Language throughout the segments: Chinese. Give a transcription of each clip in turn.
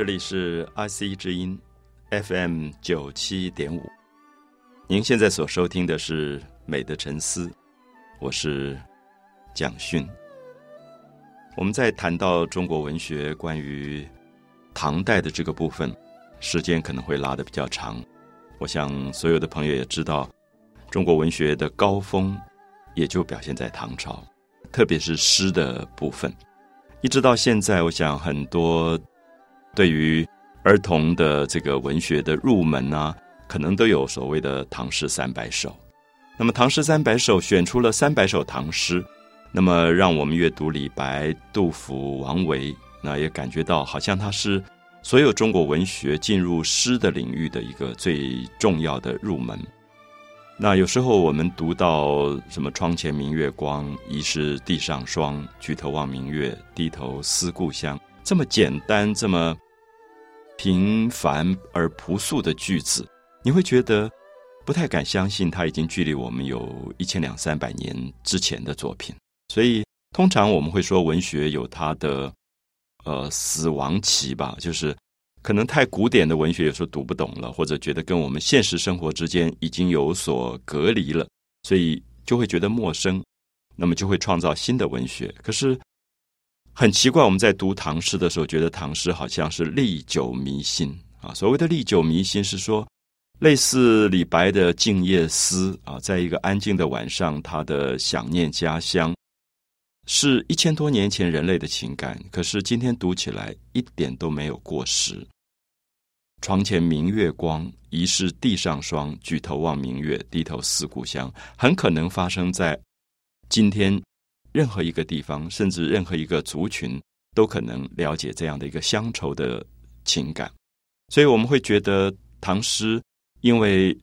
这里是 IC 之音 FM 九七点五，您现在所收听的是《美的沉思》，我是蒋勋。我们在谈到中国文学关于唐代的这个部分，时间可能会拉得比较长。我想所有的朋友也知道，中国文学的高峰也就表现在唐朝，特别是诗的部分，一直到现在，我想很多。对于儿童的这个文学的入门啊，可能都有所谓的唐诗三百首。那么唐诗三百首选出了三百首唐诗，那么让我们阅读李白、杜甫、王维，那也感觉到好像他是所有中国文学进入诗的领域的一个最重要的入门。那有时候我们读到什么“窗前明月光，疑是地上霜”，“举头望明月，低头思故乡”。这么简单、这么平凡而朴素的句子，你会觉得不太敢相信，它已经距离我们有一千两三百年之前的作品。所以，通常我们会说，文学有它的呃死亡期吧，就是可能太古典的文学有时候读不懂了，或者觉得跟我们现实生活之间已经有所隔离了，所以就会觉得陌生，那么就会创造新的文学。可是。很奇怪，我们在读唐诗的时候，觉得唐诗好像是历久弥新啊。所谓的历久弥新，是说类似李白的《静夜思》啊，在一个安静的晚上，他的想念家乡，是一千多年前人类的情感。可是今天读起来一点都没有过时。床前明月光，疑是地上霜。举头望明月，低头思故乡。很可能发生在今天。任何一个地方，甚至任何一个族群，都可能了解这样的一个乡愁的情感。所以，我们会觉得唐诗因为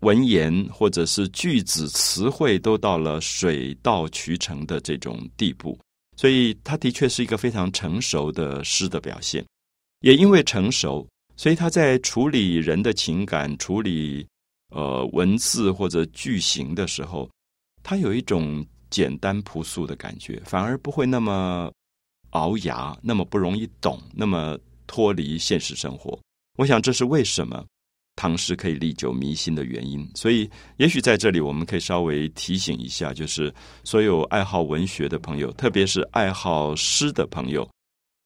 文言或者是句子词汇都到了水到渠成的这种地步，所以它的确是一个非常成熟的诗的表现。也因为成熟，所以他在处理人的情感、处理呃文字或者句型的时候，他有一种。简单朴素的感觉，反而不会那么熬牙，那么不容易懂，那么脱离现实生活。我想这是为什么唐诗可以历久弥新的原因。所以，也许在这里我们可以稍微提醒一下，就是所有爱好文学的朋友，特别是爱好诗的朋友，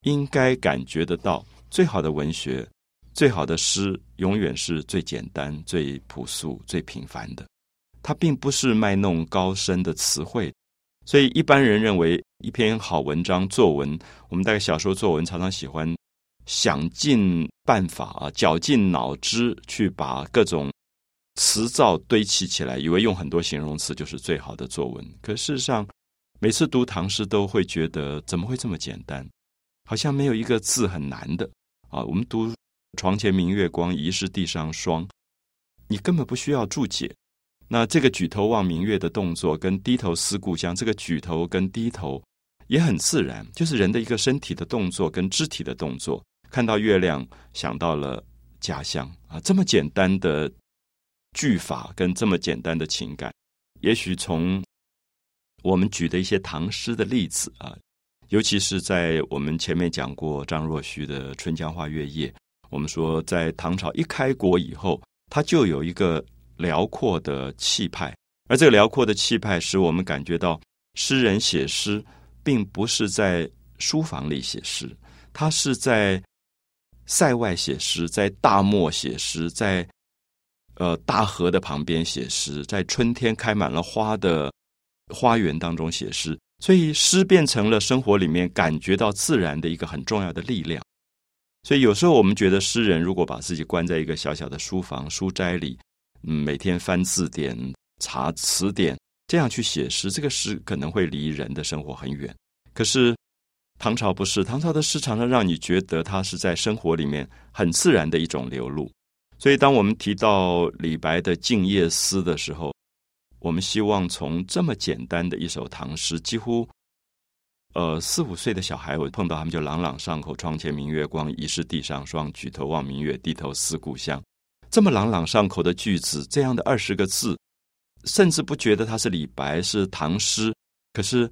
应该感觉得到，最好的文学、最好的诗，永远是最简单、最朴素、最平凡的。它并不是卖弄高深的词汇。所以一般人认为，一篇好文章作文，我们大概小时候作文常常喜欢想尽办法啊，绞尽脑汁去把各种词藻堆砌起来，以为用很多形容词就是最好的作文。可事实上，每次读唐诗都会觉得怎么会这么简单？好像没有一个字很难的啊。我们读“床前明月光，疑是地上霜”，你根本不需要注解。那这个举头望明月的动作，跟低头思故乡，这个举头跟低头也很自然，就是人的一个身体的动作跟肢体的动作。看到月亮，想到了家乡啊，这么简单的句法跟这么简单的情感，也许从我们举的一些唐诗的例子啊，尤其是在我们前面讲过张若虚的《春江花月夜》，我们说在唐朝一开国以后，他就有一个。辽阔的气派，而这个辽阔的气派使我们感觉到，诗人写诗并不是在书房里写诗，他是在塞外写诗，在大漠写诗，在呃大河的旁边写诗，在春天开满了花的花园当中写诗，所以诗变成了生活里面感觉到自然的一个很重要的力量。所以有时候我们觉得，诗人如果把自己关在一个小小的书房书斋里，嗯，每天翻字典、查词典，这样去写诗，这个诗可能会离人的生活很远。可是唐朝不是，唐朝的诗常常让你觉得它是在生活里面很自然的一种流露。所以，当我们提到李白的《静夜思》的时候，我们希望从这么简单的一首唐诗，几乎呃四五岁的小孩，我碰到他们就朗朗上口：“窗前明月光，疑是地上霜。举头望明月，低头思故乡。”这么朗朗上口的句子，这样的二十个字，甚至不觉得它是李白是唐诗，可是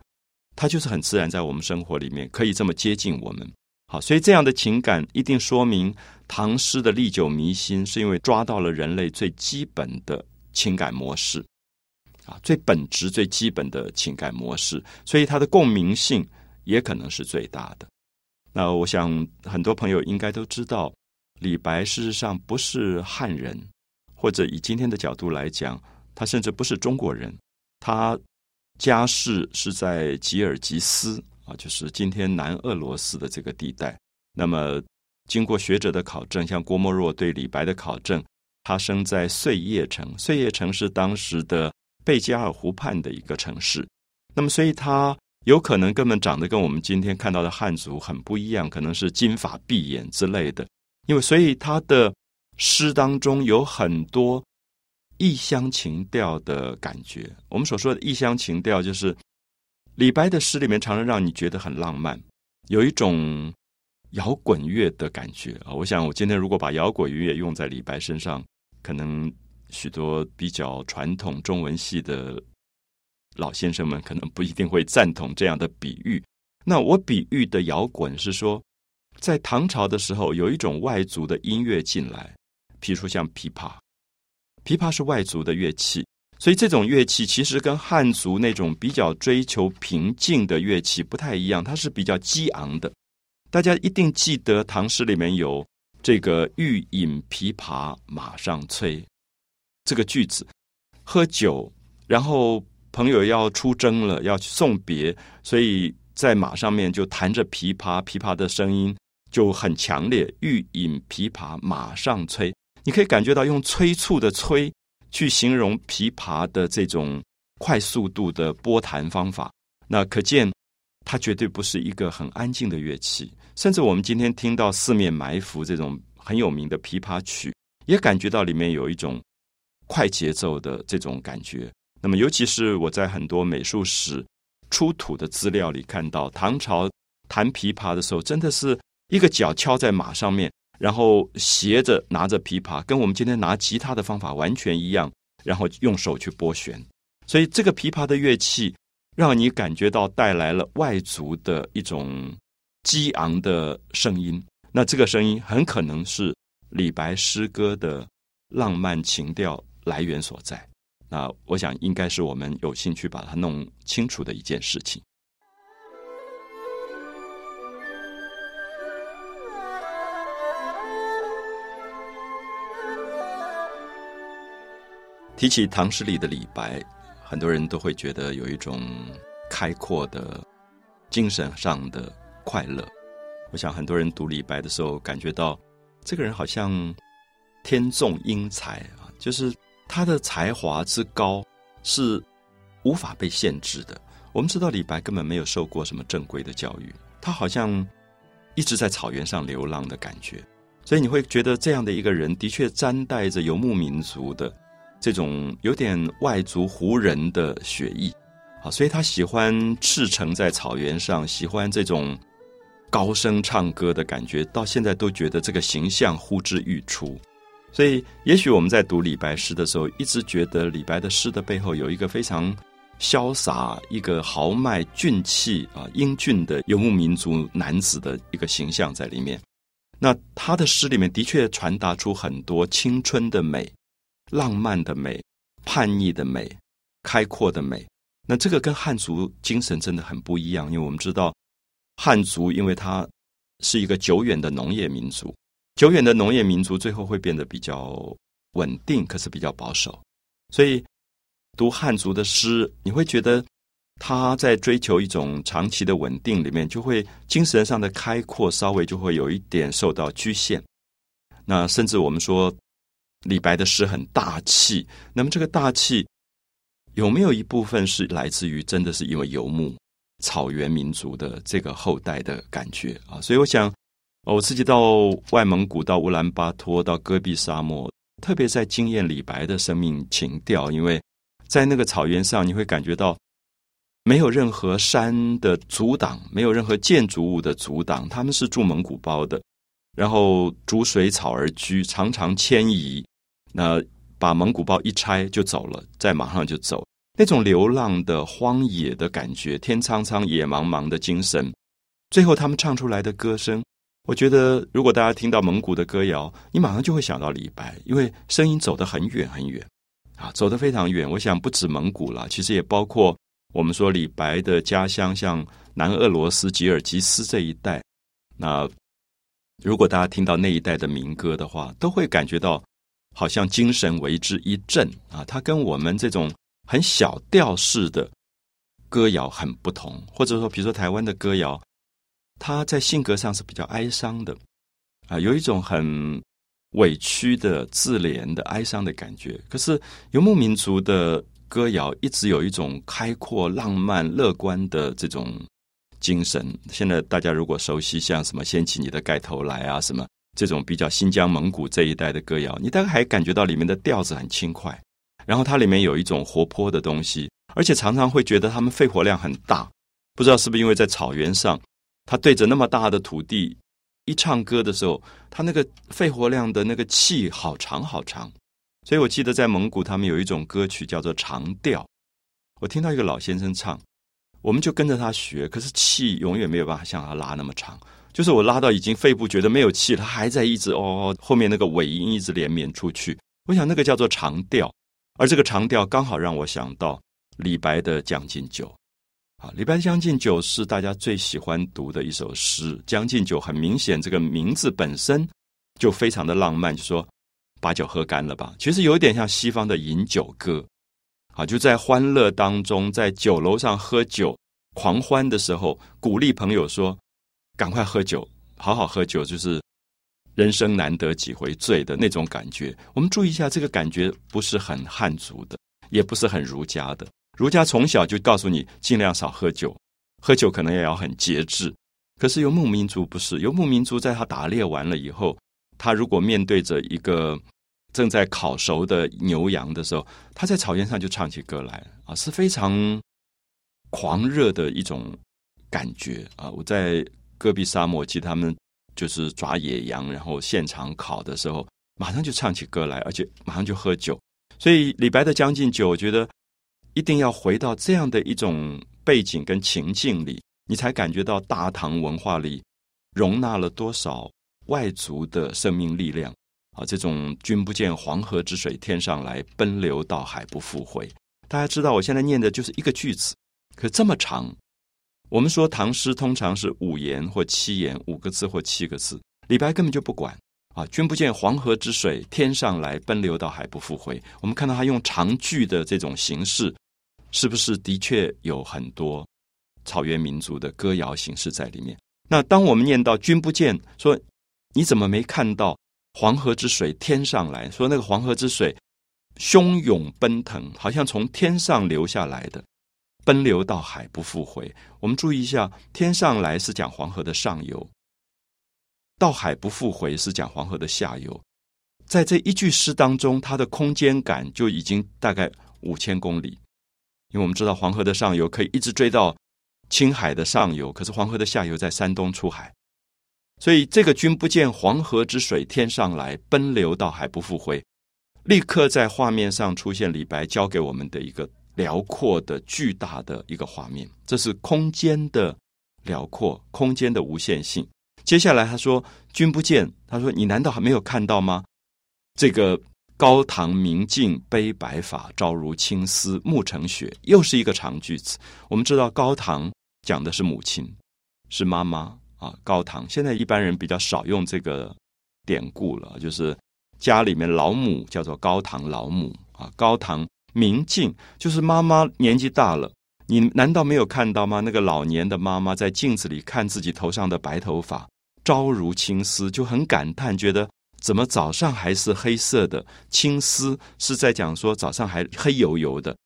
它就是很自然在我们生活里面，可以这么接近我们。好，所以这样的情感一定说明唐诗的历久弥新，是因为抓到了人类最基本的情感模式啊，最本质、最基本的情感模式，所以它的共鸣性也可能是最大的。那我想很多朋友应该都知道，李白事实上不是汉人，或者以今天的角度来讲，他甚至不是中国人，他家世是在吉尔吉斯。啊，就是今天南俄罗斯的这个地带。那么，经过学者的考证，像郭沫若对李白的考证，他生在碎叶城，碎叶城是当时的贝加尔湖畔的一个城市。那么，所以他有可能根本长得跟我们今天看到的汉族很不一样，可能是金发碧眼之类的。因为，所以他的诗当中有很多异乡情调的感觉。我们所说的异乡情调，就是。李白的诗里面常常让你觉得很浪漫，有一种摇滚乐的感觉啊！我想，我今天如果把摇滚乐用在李白身上，可能许多比较传统中文系的老先生们可能不一定会赞同这样的比喻。那我比喻的摇滚是说，在唐朝的时候，有一种外族的音乐进来，譬如说像琵琶，琵琶是外族的乐器。所以这种乐器其实跟汉族那种比较追求平静的乐器不太一样，它是比较激昂的。大家一定记得唐诗里面有这个“欲饮琵琶马上催”这个句子，喝酒，然后朋友要出征了，要去送别，所以在马上面就弹着琵琶，琵琶的声音就很强烈，“欲饮琵琶马上催”，你可以感觉到用催促的催。去形容琵琶的这种快速度的拨弹方法，那可见它绝对不是一个很安静的乐器。甚至我们今天听到《四面埋伏》这种很有名的琵琶曲，也感觉到里面有一种快节奏的这种感觉。那么，尤其是我在很多美术史出土的资料里看到，唐朝弹琵琶的时候，真的是一个脚敲在马上面。然后斜着拿着琵琶，跟我们今天拿吉他的方法完全一样。然后用手去拨弦，所以这个琵琶的乐器让你感觉到带来了外族的一种激昂的声音。那这个声音很可能是李白诗歌的浪漫情调来源所在。那我想应该是我们有兴趣把它弄清楚的一件事情。提起唐诗里的李白，很多人都会觉得有一种开阔的精神上的快乐。我想很多人读李白的时候，感觉到这个人好像天纵英才啊，就是他的才华之高是无法被限制的。我们知道李白根本没有受过什么正规的教育，他好像一直在草原上流浪的感觉，所以你会觉得这样的一个人的确沾带着游牧民族的。这种有点外族胡人的血裔，啊，所以他喜欢赤诚在草原上，喜欢这种高声唱歌的感觉，到现在都觉得这个形象呼之欲出。所以，也许我们在读李白诗的时候，一直觉得李白的诗的背后有一个非常潇洒、一个豪迈、俊气啊、英俊的游牧民族男子的一个形象在里面。那他的诗里面的确传达出很多青春的美。浪漫的美、叛逆的美、开阔的美，那这个跟汉族精神真的很不一样。因为我们知道，汉族因为它是一个久远的农业民族，久远的农业民族最后会变得比较稳定，可是比较保守。所以读汉族的诗，你会觉得他在追求一种长期的稳定里面，就会精神上的开阔稍微就会有一点受到局限。那甚至我们说。李白的诗很大气，那么这个大气有没有一部分是来自于真的是因为游牧草原民族的这个后代的感觉啊？所以我想，我自己到外蒙古、到乌兰巴托、到戈壁沙漠，特别在惊艳李白的生命情调，因为在那个草原上，你会感觉到没有任何山的阻挡，没有任何建筑物的阻挡，他们是住蒙古包的。然后逐水草而居，常常迁移。那把蒙古包一拆就走了，再马上就走。那种流浪的荒野的感觉，天苍苍野茫茫的精神。最后他们唱出来的歌声，我觉得如果大家听到蒙古的歌谣，你马上就会想到李白，因为声音走得很远很远啊，走得非常远。我想不止蒙古了，其实也包括我们说李白的家乡，像南俄罗斯吉尔吉斯这一带。那如果大家听到那一带的民歌的话，都会感觉到好像精神为之一振啊。它跟我们这种很小调式的歌谣很不同，或者说，比如说台湾的歌谣。他在性格上是比较哀伤的，啊，有一种很委屈的、自怜的、哀伤的感觉。可是游牧民族的歌谣一直有一种开阔、浪漫、乐观的这种精神。现在大家如果熟悉像什么“掀起你的盖头来”啊，什么这种比较新疆、蒙古这一带的歌谣，你大概还感觉到里面的调子很轻快，然后它里面有一种活泼的东西，而且常常会觉得他们肺活量很大。不知道是不是因为在草原上。他对着那么大的土地一唱歌的时候，他那个肺活量的那个气好长好长，所以我记得在蒙古他们有一种歌曲叫做长调。我听到一个老先生唱，我们就跟着他学，可是气永远没有办法像他拉那么长。就是我拉到已经肺部觉得没有气，他还在一直哦，后面那个尾音一直连绵出去。我想那个叫做长调，而这个长调刚好让我想到李白的《将进酒》。啊，李白《将进酒》是大家最喜欢读的一首诗。《将进酒》很明显，这个名字本身就非常的浪漫，就说把酒喝干了吧。其实有一点像西方的饮酒歌，啊，就在欢乐当中，在酒楼上喝酒狂欢的时候，鼓励朋友说：“赶快喝酒，好好喝酒，就是人生难得几回醉的那种感觉。”我们注意一下，这个感觉不是很汉族的，也不是很儒家的。儒家从小就告诉你尽量少喝酒，喝酒可能也要很节制。可是游牧民族不是，游牧民族在他打猎完了以后，他如果面对着一个正在烤熟的牛羊的时候，他在草原上就唱起歌来啊，是非常狂热的一种感觉啊！我在戈壁沙漠，其他们就是抓野羊，然后现场烤的时候，马上就唱起歌来，而且马上就喝酒。所以李白的《将进酒》，我觉得。一定要回到这样的一种背景跟情境里，你才感觉到大唐文化里容纳了多少外族的生命力量啊！这种“君不见黄河之水天上来，奔流到海不复回”。大家知道，我现在念的就是一个句子，可这么长。我们说唐诗通常是五言或七言，五个字或七个字，李白根本就不管啊！“君不见黄河之水天上来，奔流到海不复回。”我们看到他用长句的这种形式。是不是的确有很多草原民族的歌谣形式在里面？那当我们念到“君不见”，说你怎么没看到黄河之水天上来？说那个黄河之水汹涌奔腾，好像从天上流下来的，奔流到海不复回。我们注意一下，“天上来”是讲黄河的上游，“到海不复回”是讲黄河的下游。在这一句诗当中，它的空间感就已经大概五千公里。因为我们知道黄河的上游可以一直追到青海的上游，可是黄河的下游在山东出海，所以这个“君不见黄河之水天上来，奔流到海不复回”，立刻在画面上出现李白教给我们的一个辽阔的、巨大的一个画面。这是空间的辽阔，空间的无限性。接下来他说：“君不见。”他说：“你难道还没有看到吗？”这个。高堂明镜悲白发，朝如青丝暮成雪。又是一个长句子。我们知道高堂讲的是母亲，是妈妈啊。高堂现在一般人比较少用这个典故了，就是家里面老母叫做高堂老母啊。高堂明镜就是妈妈年纪大了，你难道没有看到吗？那个老年的妈妈在镜子里看自己头上的白头发，朝如青丝，就很感叹，觉得。怎么早上还是黑色的青丝？是在讲说早上还黑油油的，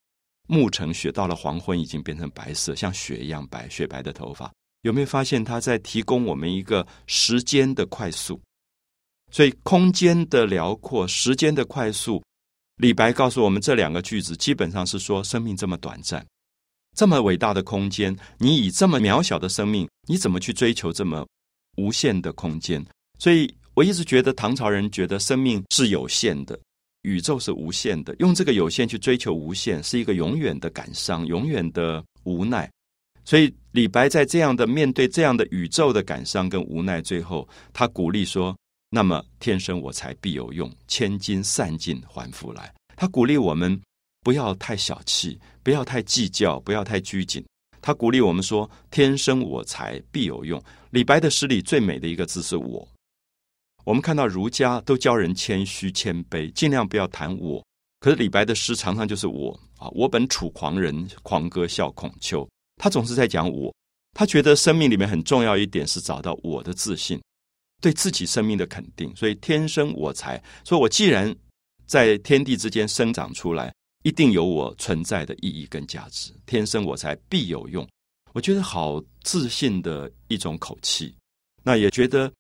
暮成雪，到了黄昏已经变成白色，像雪一样白，雪白的头发。有没有发现他在提供我们一个时间的快速？所以空间的辽阔，时间的快速。李白告诉我们这两个句子，基本上是说生命这么短暂，这么伟大的空间，你以这么渺小的生命，你怎么去追求这么无限的空间？所以。我一直觉得唐朝人觉得生命是有限的，宇宙是无限的，用这个有限去追求无限，是一个永远的感伤，永远的无奈。所以李白在这样的面对这样的宇宙的感伤跟无奈，最后他鼓励说：“那么天生我材必有用，千金散尽还复来。”他鼓励我们不要太小气，不要太计较，不要太拘谨。他鼓励我们说：“天生我材必有用。”李白的诗里最美的一个字是我。我们看到儒家都教人谦虚谦卑，尽量不要谈我。可是李白的诗常常就是我啊，我本楚狂人，狂歌笑孔丘。他总是在讲我，他觉得生命里面很重要一点是找到我的自信，对自己生命的肯定。所以天生我材，说我既然在天地之间生长出来，一定有我存在的意义跟价值。天生我材必有用，我觉得好自信的一种口气。那也觉得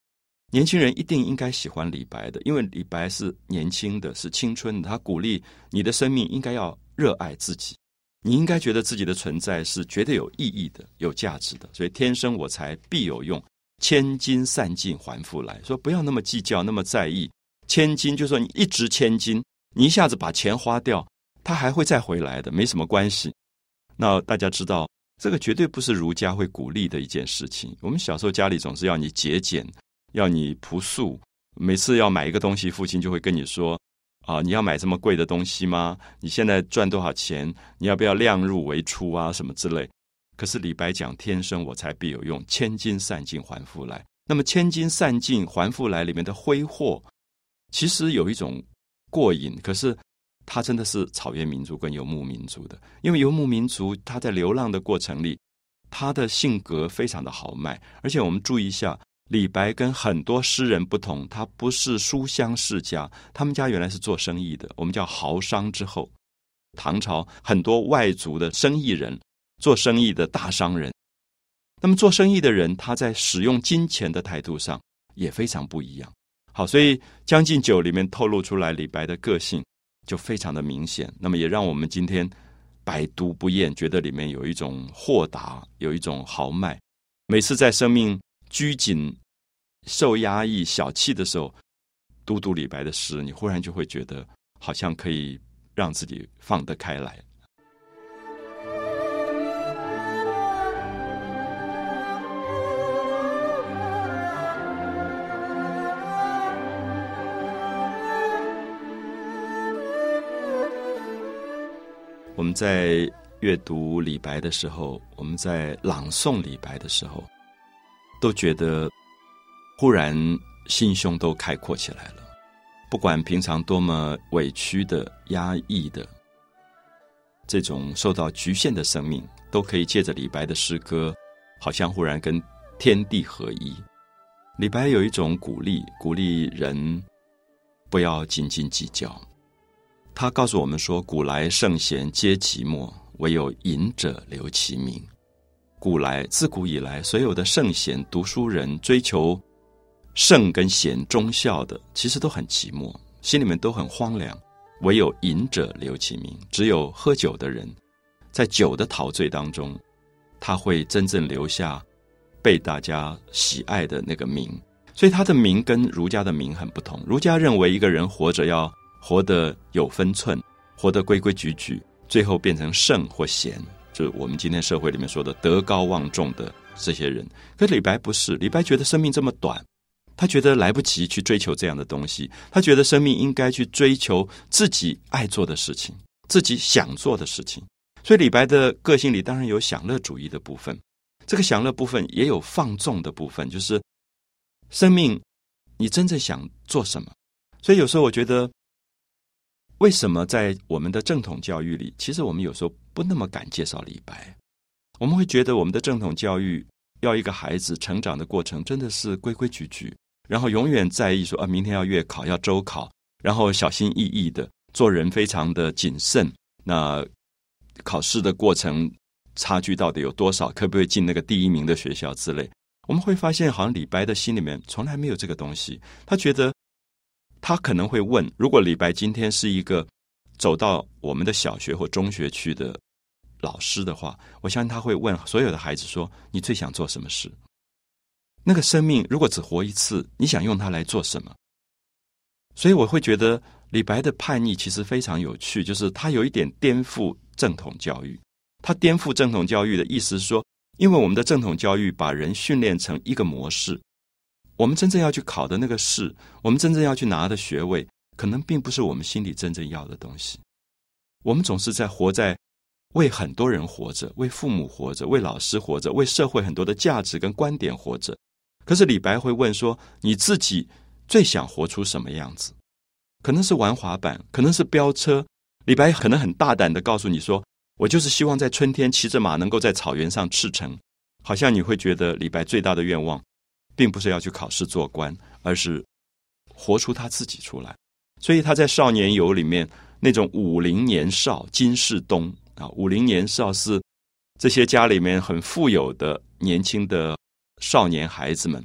年轻人一定应该喜欢李白的，因为李白是年轻的，是青春的。他鼓励你的生命应该要热爱自己。你应该觉得自己的存在是绝对有意义的、有价值的，所以天生我材必有用，千金散尽还复来。说不要那么计较，那么在意。千金就说你一掷千金，你一下子把钱花掉，它还会再回来的，没什么关系。那大家知道，这个绝对不是儒家会鼓励的一件事情。我们小时候家里总是要你节俭，要你朴素，每次要买一个东西，父亲就会跟你说。啊！你要买这么贵的东西吗？你现在赚多少钱？你要不要量入为出啊？什么之类？可是李白讲“天生我材必有用，千金散尽还复来”。那么“千金散尽还复来”里面的挥霍，其实有一种过瘾。可是他真的是草原民族跟游牧民族的，因为游牧民族他在流浪的过程里，他的性格非常的豪迈。而且我们注意一下。李白跟很多诗人不同，他不是书香世家，他们家原来是做生意的，我们叫豪商之后。唐朝很多外族的生意人，做生意的大商人。那么做生意的人，他在使用金钱的态度上也非常不一样。好，所以《将进酒》里面透露出来李白的个性就非常的明显。那么也让我们今天百读不厌，觉得里面有一种豁达，有一种豪迈。每次在生命。拘谨、受压抑、小气的时候，读读李白的诗，你忽然就会觉得，好像可以让自己放得开来。我们在阅读李白的时候，我们在朗诵李白的时候。都觉得忽然心胸都开阔起来了，不管平常多么委屈的、压抑的，这种受到局限的生命，都可以借着李白的诗歌，好像忽然跟天地合一。李白有一种鼓励，鼓励人不要斤斤计较。他告诉我们说：“古来圣贤皆寂寞，唯有饮者留其名。”古来自古以来，所有的圣贤读书人追求圣跟贤忠孝的，其实都很寂寞，心里面都很荒凉。唯有饮者留其名，只有喝酒的人，在酒的陶醉当中，他会真正留下被大家喜爱的那个名。所以他的名跟儒家的名很不同。儒家认为一个人活着要活得有分寸，活得规规矩矩，最后变成圣或贤。就是我们今天社会里面说的德高望重的这些人，可李白不是。李白觉得生命这么短，他觉得来不及去追求这样的东西。他觉得生命应该去追求自己爱做的事情，自己想做的事情。所以李白的个性里当然有享乐主义的部分，这个享乐部分也有放纵的部分，就是生命你真正想做什么。所以有时候我觉得。为什么在我们的正统教育里，其实我们有时候不那么敢介绍李白？我们会觉得我们的正统教育要一个孩子成长的过程真的是规规矩矩，然后永远在意说啊，明天要月考，要周考，然后小心翼翼的做人，非常的谨慎。那考试的过程差距到底有多少？可不可以进那个第一名的学校之类？我们会发现，好像李白的心里面从来没有这个东西，他觉得。他可能会问：如果李白今天是一个走到我们的小学或中学去的老师的话，我相信他会问所有的孩子说：“你最想做什么事？那个生命如果只活一次，你想用它来做什么？”所以我会觉得李白的叛逆其实非常有趣，就是他有一点颠覆正统教育。他颠覆正统教育的意思是说，因为我们的正统教育把人训练成一个模式，我们真正要去考的那个试，我们真正要去拿的学位，可能并不是我们心里真正要的东西。我们总是在活在为很多人活着，为父母活着，为老师活着，为社会很多的价值跟观点活着。可是李白会问说：“你自己最想活出什么样子？”可能是玩滑板，可能是飙车。李白可能很大胆的告诉你说：“我就是希望在春天骑着马，能够在草原上驰骋。”好像你会觉得李白最大的愿望，并不是要去考试做官，而是活出他自己出来。所以他在《少年游》里面那种五陵年少金世东啊，五陵年少是这些家里面很富有的年轻的少年孩子们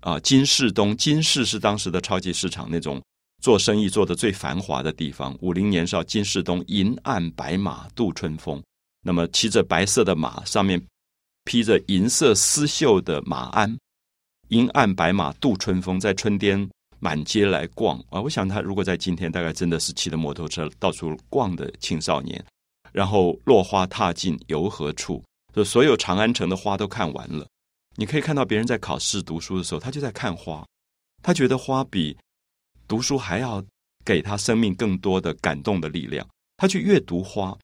啊。金世东，金市是当时的超级市场那种。做生意做的最繁华的地方，五陵年少金世东，银鞍白马度春风。那么骑着白色的马，上面披着银色丝绣的马鞍，银鞍白马度春风，在春天满街来逛啊！我想他如果在今天，大概真的是骑着摩托车到处逛的青少年。然后落花踏尽游何处？就所有长安城的花都看完了。你可以看到别人在考试读书的时候，他就在看花，他觉得花比。读书还要给他生命更多的感动的力量。他去阅读花，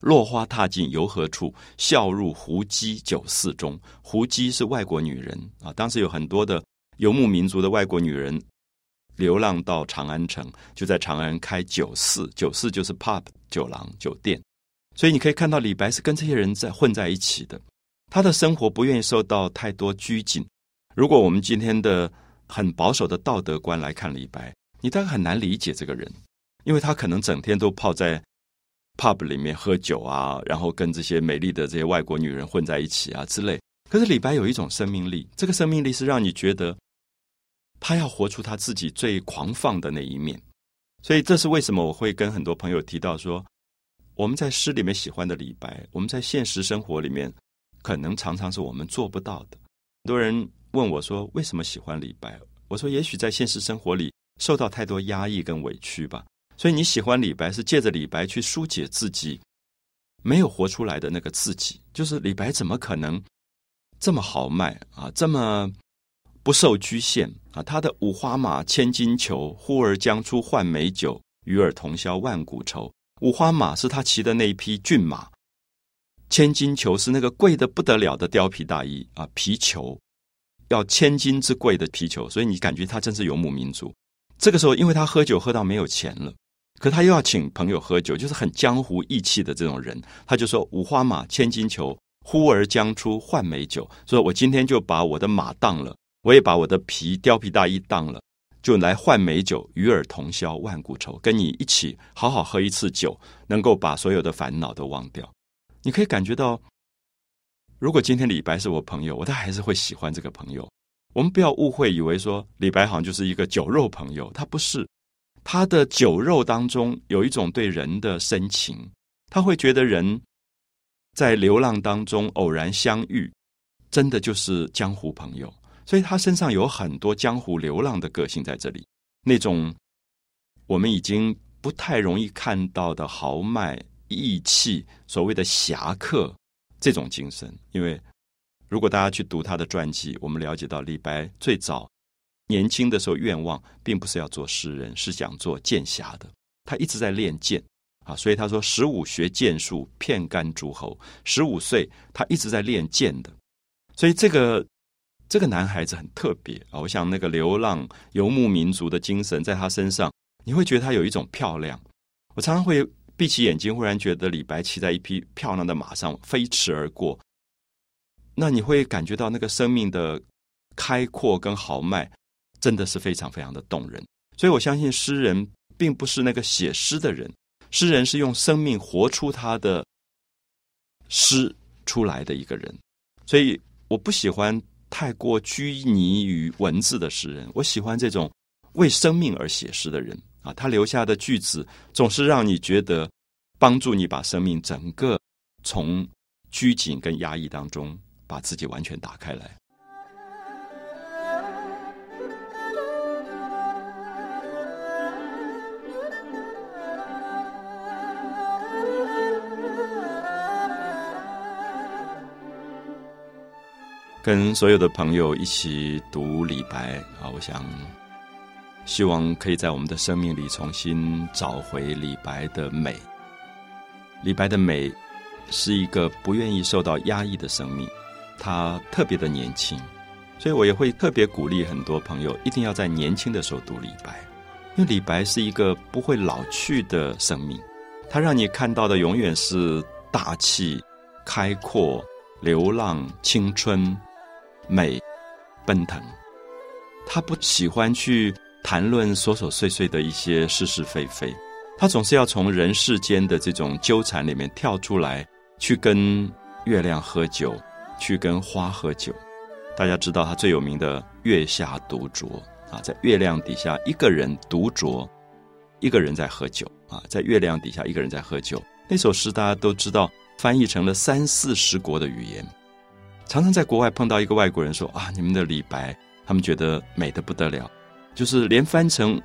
落花踏尽游何处？笑入胡姬酒肆中。胡姬是外国女人啊，当时有很多的游牧民族的外国女人流浪到长安城，就在长安开酒肆。酒肆就是 pub 酒廊酒店。所以你可以看到李白是跟这些人在混在一起的。他的生活不愿意受到太多拘谨。如果我们今天的。很保守的道德观来看李白，你大概很难理解这个人，因为他可能整天都泡在 pub 里面喝酒啊，然后跟这些美丽的这些外国女人混在一起啊之类。可是李白有一种生命力，这个生命力是让你觉得他要活出他自己最狂放的那一面。所以这是为什么我会跟很多朋友提到说，我们在诗里面喜欢的李白，我们在现实生活里面可能常常是我们做不到的。很多人。问我说：“为什么喜欢李白？”我说：“也许在现实生活里受到太多压抑跟委屈吧，所以你喜欢李白是借着李白去疏解自己没有活出来的那个自己。就是李白怎么可能这么豪迈啊，这么不受局限啊？他的五花马，千金裘，呼儿将出换美酒，与尔同销万古愁。五花马是他骑的那一匹骏马，千金裘是那个贵的不得了的貂皮大衣啊，皮裘。要千金之贵的皮裘，所以你感觉他真是游牧民族。这个时候，因为他喝酒喝到没有钱了，可他又要请朋友喝酒，就是很江湖义气的这种人。他就说：“五花马，千金裘，呼儿将出换美酒。”所以：“我今天就把我的马当了，我也把我的皮貂皮大衣当了，就来换美酒，与尔同销万古愁，跟你一起好好喝一次酒，能够把所有的烦恼都忘掉。”你可以感觉到。如果今天李白是我朋友，我他还是会喜欢这个朋友。我们不要误会，以为说李白好像就是一个酒肉朋友，他不是。他的酒肉当中有一种对人的深情，他会觉得人在流浪当中偶然相遇，真的就是江湖朋友。所以他身上有很多江湖流浪的个性在这里，那种我们已经不太容易看到的豪迈义气，所谓的侠客。这种精神，因为如果大家去读他的传记，我们了解到李白最早年轻的时候愿望，并不是要做诗人，是想做剑侠的。他一直在练剑啊，所以他说十五学剑术，片干诸侯。十五岁，他一直在练剑的。所以这个这个男孩子很特别啊。我想那个流浪游牧民族的精神，在他身上，你会觉得他有一种漂亮。我常常会。闭起眼睛，忽然觉得李白骑在一匹漂亮的马上飞驰而过，那你会感觉到那个生命的开阔跟豪迈，真的是非常非常的动人。所以我相信诗人并不是那个写诗的人，诗人是用生命活出他的诗出来的一个人。所以我不喜欢太过拘泥于文字的诗人，我喜欢这种为生命而写诗的人。啊，他留下的句子总是让你觉得帮助你把生命整个从拘谨跟压抑当中把自己完全打开来。跟所有的朋友一起读李白啊，我想希望可以在我们的生命里重新找回李白的美。李白的美是一个不愿意受到压抑的生命，他特别的年轻，所以我也会特别鼓励很多朋友一定要在年轻的时候读李白，因为李白是一个不会老去的生命，他让你看到的永远是大气、开阔、流浪、青春。美，奔腾，他不喜欢去谈论琐琐碎碎的一些是是非非，他总是要从人世间的这种纠缠里面跳出来，去跟月亮喝酒，去跟花喝酒。大家知道他最有名的《月下独酌》啊，在月亮底下一个人独酌，一个人在喝酒啊，在月亮底下一个人在喝酒。那首诗大家都知道，翻译成了三四十国的语言。常常在国外碰到一个外国人说啊，你们的李白，他们觉得美的不得了，就是连翻成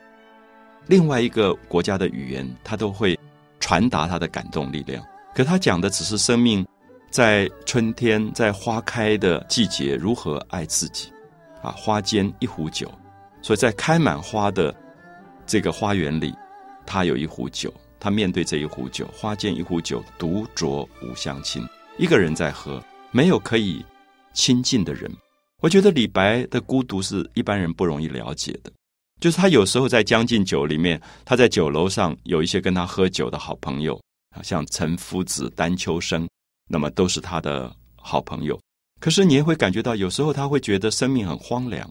另外一个国家的语言，他都会传达他的感动力量。可他讲的只是生命在春天在花开的季节如何爱自己啊，花间一壶酒，所以在开满花的这个花园里，他有一壶酒，他面对这一壶酒，花间一壶酒，独酌无相亲，一个人在喝，没有可以。亲近的人，我觉得李白的孤独是一般人不容易了解的。就是他有时候在《将进酒》里面，他在酒楼上有一些跟他喝酒的好朋友啊，像岑夫子、丹丘生，那么都是他的好朋友。可是你也会感觉到，有时候他会觉得生命很荒凉。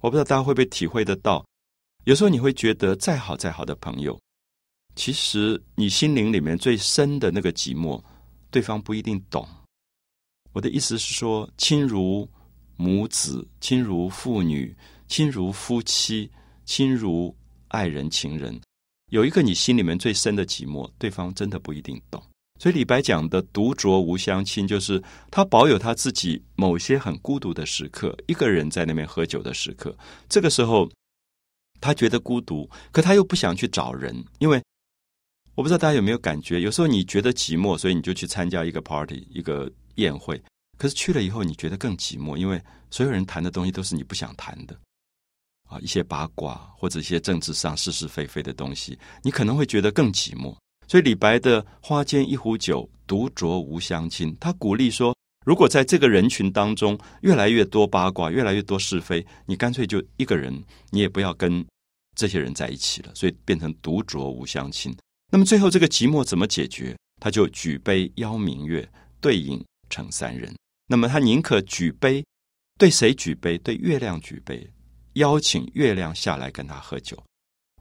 我不知道大家会不会体会得到，有时候你会觉得再好再好的朋友，其实你心灵里面最深的那个寂寞，对方不一定懂。我的意思是说，亲如母子，亲如父女，亲如夫妻，亲如爱人、情人，有一个你心里面最深的寂寞，对方真的不一定懂。所以李白讲的“独酌无相亲”，就是他保有他自己某些很孤独的时刻，一个人在那边喝酒的时刻。这个时候，他觉得孤独，可他又不想去找人，因为我不知道大家有没有感觉，有时候你觉得寂寞，所以你就去参加一个 party，一个。宴会，可是去了以后，你觉得更寂寞，因为所有人谈的东西都是你不想谈的，啊，一些八卦或者一些政治上是是非非的东西，你可能会觉得更寂寞。所以李白的“花间一壶酒，独酌无相亲”，他鼓励说，如果在这个人群当中越来越多八卦，越来越多是非，你干脆就一个人，你也不要跟这些人在一起了，所以变成独酌无相亲。那么最后这个寂寞怎么解决？他就举杯邀明月，对饮。成三人，那么他宁可举杯，对谁举杯？对月亮举杯，邀请月亮下来跟他喝酒。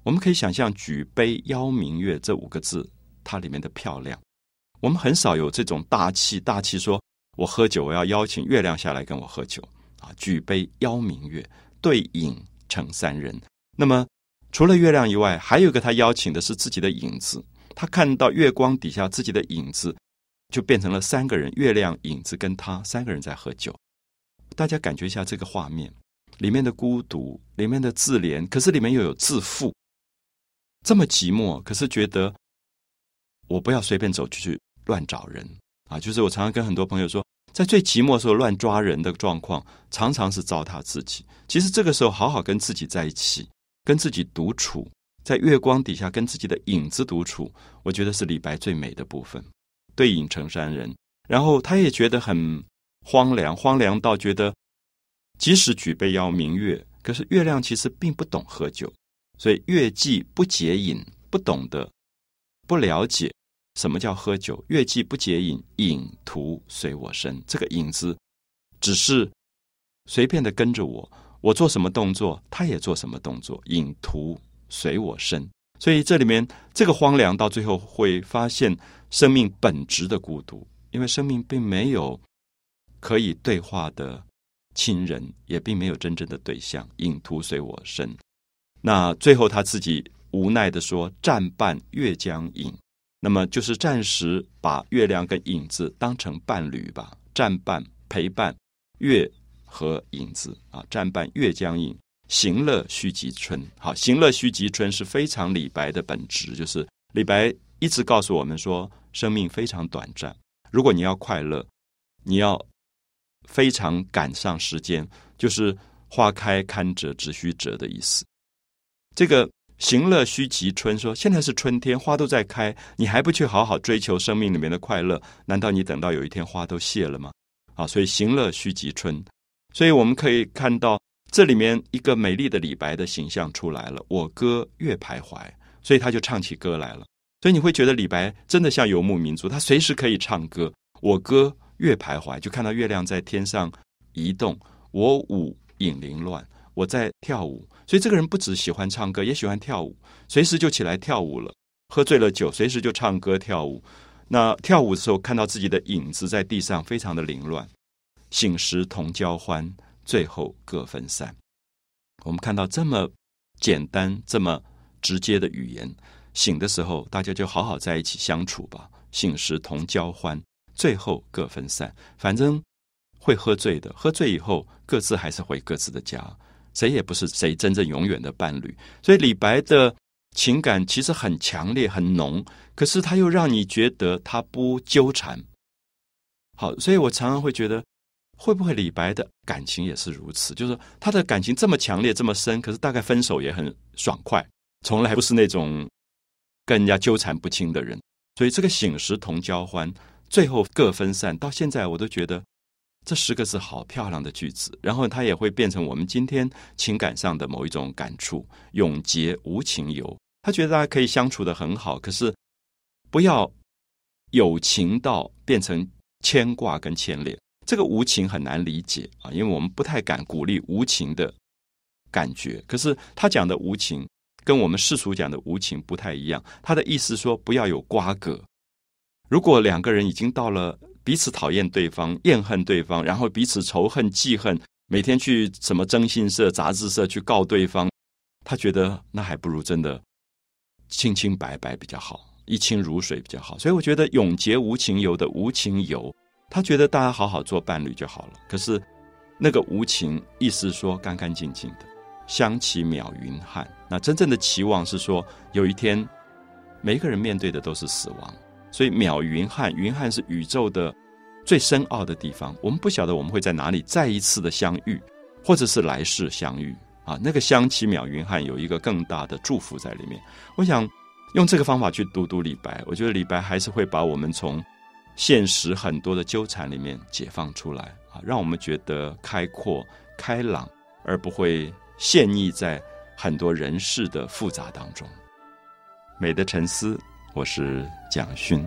我们可以想象“举杯邀明月”这五个字，它里面的漂亮。我们很少有这种大气，大气说我喝酒，我要邀请月亮下来跟我喝酒啊！举杯邀明月，对影成三人。那么除了月亮以外，还有一个他邀请的是自己的影子。他看到月光底下自己的影子。就变成了三个人，月亮、影子跟他三个人在喝酒。大家感觉一下这个画面，里面的孤独，里面的自怜，可是里面又有自负。这么寂寞，可是觉得我不要随便走出去乱找人啊！就是我常常跟很多朋友说，在最寂寞的时候乱抓人的状况，常常是糟蹋自己。其实这个时候，好好跟自己在一起，跟自己独处，在月光底下跟自己的影子独处，我觉得是李白最美的部分。对影成山人，然后他也觉得很荒凉，荒凉到觉得，即使举杯邀明月，可是月亮其实并不懂喝酒，所以月既不解饮，不懂得，不了解什么叫喝酒。月既不解饮，影徒随我身。这个影子只是随便的跟着我，我做什么动作，他也做什么动作。影徒随我身，所以这里面这个荒凉到最后会发现。生命本质的孤独，因为生命并没有可以对话的亲人，也并没有真正的对象。影徒随我身，那最后他自己无奈的说：“暂伴月将影。”那么就是暂时把月亮跟影子当成伴侣吧，暂伴陪伴月和影子啊，暂伴月将影，行乐须及春。好，行乐须及春是非常李白的本质，就是李白一直告诉我们说。生命非常短暂，如果你要快乐，你要非常赶上时间，就是花开堪折直须折的意思。这个行乐须及春，说现在是春天，花都在开，你还不去好好追求生命里面的快乐？难道你等到有一天花都谢了吗？啊，所以行乐须及春，所以我们可以看到这里面一个美丽的李白的形象出来了。我歌月徘徊，所以他就唱起歌来了。所以你会觉得李白真的像游牧民族，他随时可以唱歌。我歌月徘徊，就看到月亮在天上移动；我舞影零乱，我在跳舞。所以这个人不只喜欢唱歌，也喜欢跳舞，随时就起来跳舞了。喝醉了酒，随时就唱歌跳舞。那跳舞的时候，看到自己的影子在地上，非常的凌乱。醒时同交欢，最后各分散。我们看到这么简单、这么直接的语言。醒的时候，大家就好好在一起相处吧。醒时同交欢，最后各分散。反正会喝醉的，喝醉以后各自还是回各自的家，谁也不是谁真正永远的伴侣。所以李白的情感其实很强烈、很浓，可是他又让你觉得他不纠缠。好，所以我常常会觉得，会不会李白的感情也是如此？就是他的感情这么强烈、这么深，可是大概分手也很爽快，从来不是那种。跟人家纠缠不清的人，所以这个醒时同交欢，最后各分散。到现在我都觉得这十个字好漂亮的句子，然后它也会变成我们今天情感上的某一种感触。永结无情游，他觉得大家可以相处的很好，可是不要有情到变成牵挂跟牵连。这个无情很难理解啊，因为我们不太敢鼓励无情的感觉。可是他讲的无情。跟我们世俗讲的无情不太一样，他的意思说不要有瓜葛。如果两个人已经到了彼此讨厌对方、厌恨对方，然后彼此仇恨、记恨，每天去什么征信社、杂志社去告对方，他觉得那还不如真的清清白白比较好，一清如水比较好。所以我觉得永结无情游的无情游，他觉得大家好好做伴侣就好了。可是那个无情，意思说干干净净的。相期邈云汉，那真正的期望是说，有一天，每一个人面对的都是死亡。所以渺云汉，云汉是宇宙的最深奥的地方。我们不晓得我们会在哪里再一次的相遇，或者是来世相遇啊。那个相期渺云汉有一个更大的祝福在里面。我想用这个方法去读读李白，我觉得李白还是会把我们从现实很多的纠缠里面解放出来啊，让我们觉得开阔、开朗，而不会。陷溺在很多人事的复杂当中。美的沉思，我是蒋勋。